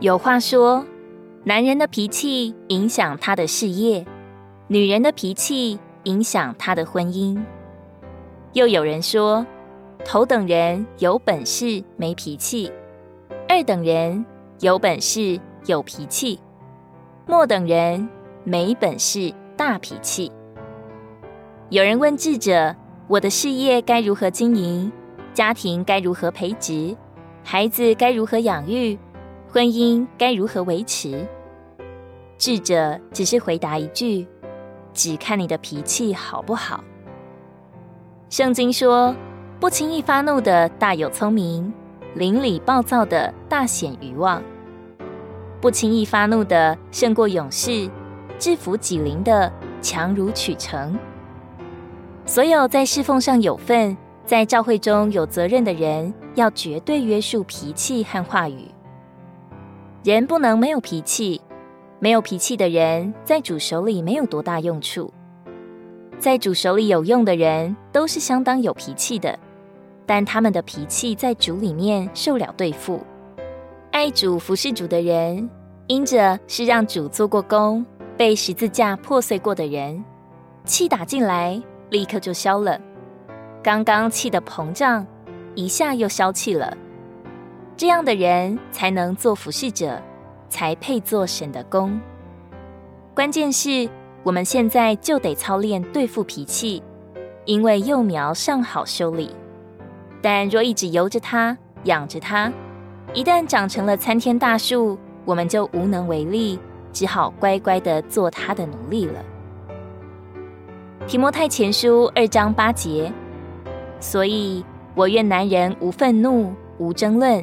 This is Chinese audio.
有话说，男人的脾气影响他的事业，女人的脾气影响他的婚姻。又有人说，头等人有本事没脾气，二等人有本事有脾气，末等人没本事大脾气。有人问智者：“我的事业该如何经营？家庭该如何培植？孩子该如何养育？”婚姻该如何维持？智者只是回答一句：“只看你的脾气好不好。”圣经说：“不轻易发怒的大有聪明，邻里暴躁的大显愚妄。不轻易发怒的胜过勇士，制服己灵的强如取城。”所有在侍奉上有份、在教会中有责任的人，要绝对约束脾气和话语。人不能没有脾气，没有脾气的人在主手里没有多大用处。在主手里有用的人都是相当有脾气的，但他们的脾气在主里面受了对付。爱主服侍主的人，因着是让主做过工、被十字架破碎过的人，气打进来立刻就消了。刚刚气的膨胀，一下又消气了。这样的人才能做服侍者，才配做神的工。关键是我们现在就得操练对付脾气，因为幼苗尚好修理，但若一直由着它、养着它，一旦长成了参天大树，我们就无能为力，只好乖乖的做它的奴隶了。提摩太前书二章八节，所以我愿男人无愤怒，无争论。